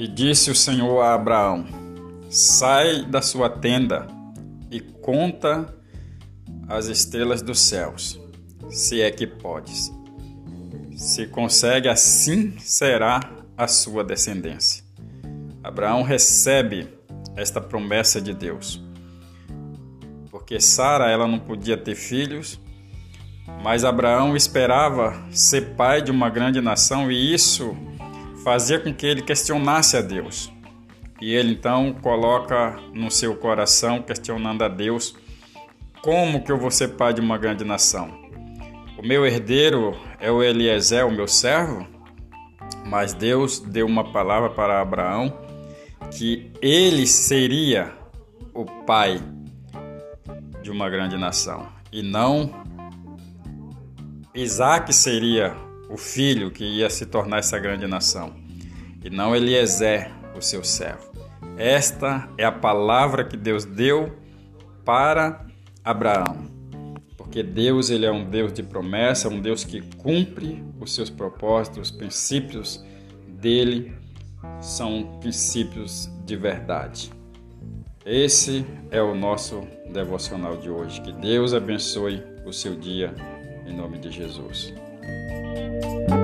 E disse o Senhor a Abraão: Sai da sua tenda e conta as estrelas dos céus, se é que podes. Se consegue, assim será a sua descendência. Abraão recebe esta promessa de Deus. Porque Sara ela não podia ter filhos, mas Abraão esperava ser pai de uma grande nação e isso fazia com que ele questionasse a Deus. E ele então coloca no seu coração, questionando a Deus: como que eu vou ser pai de uma grande nação? O meu herdeiro é o Eliezer, o meu servo? Mas Deus deu uma palavra para Abraão que ele seria o pai de uma grande nação e não Isaac seria o filho que ia se tornar essa grande nação, e não Eliezer, o seu servo. Esta é a palavra que Deus deu para Abraão. Porque Deus ele é um Deus de promessa, um Deus que cumpre os seus propósitos, os princípios dele são princípios de verdade. Esse é o nosso devocional de hoje. Que Deus abençoe o seu dia em nome de Jesus. Thank you.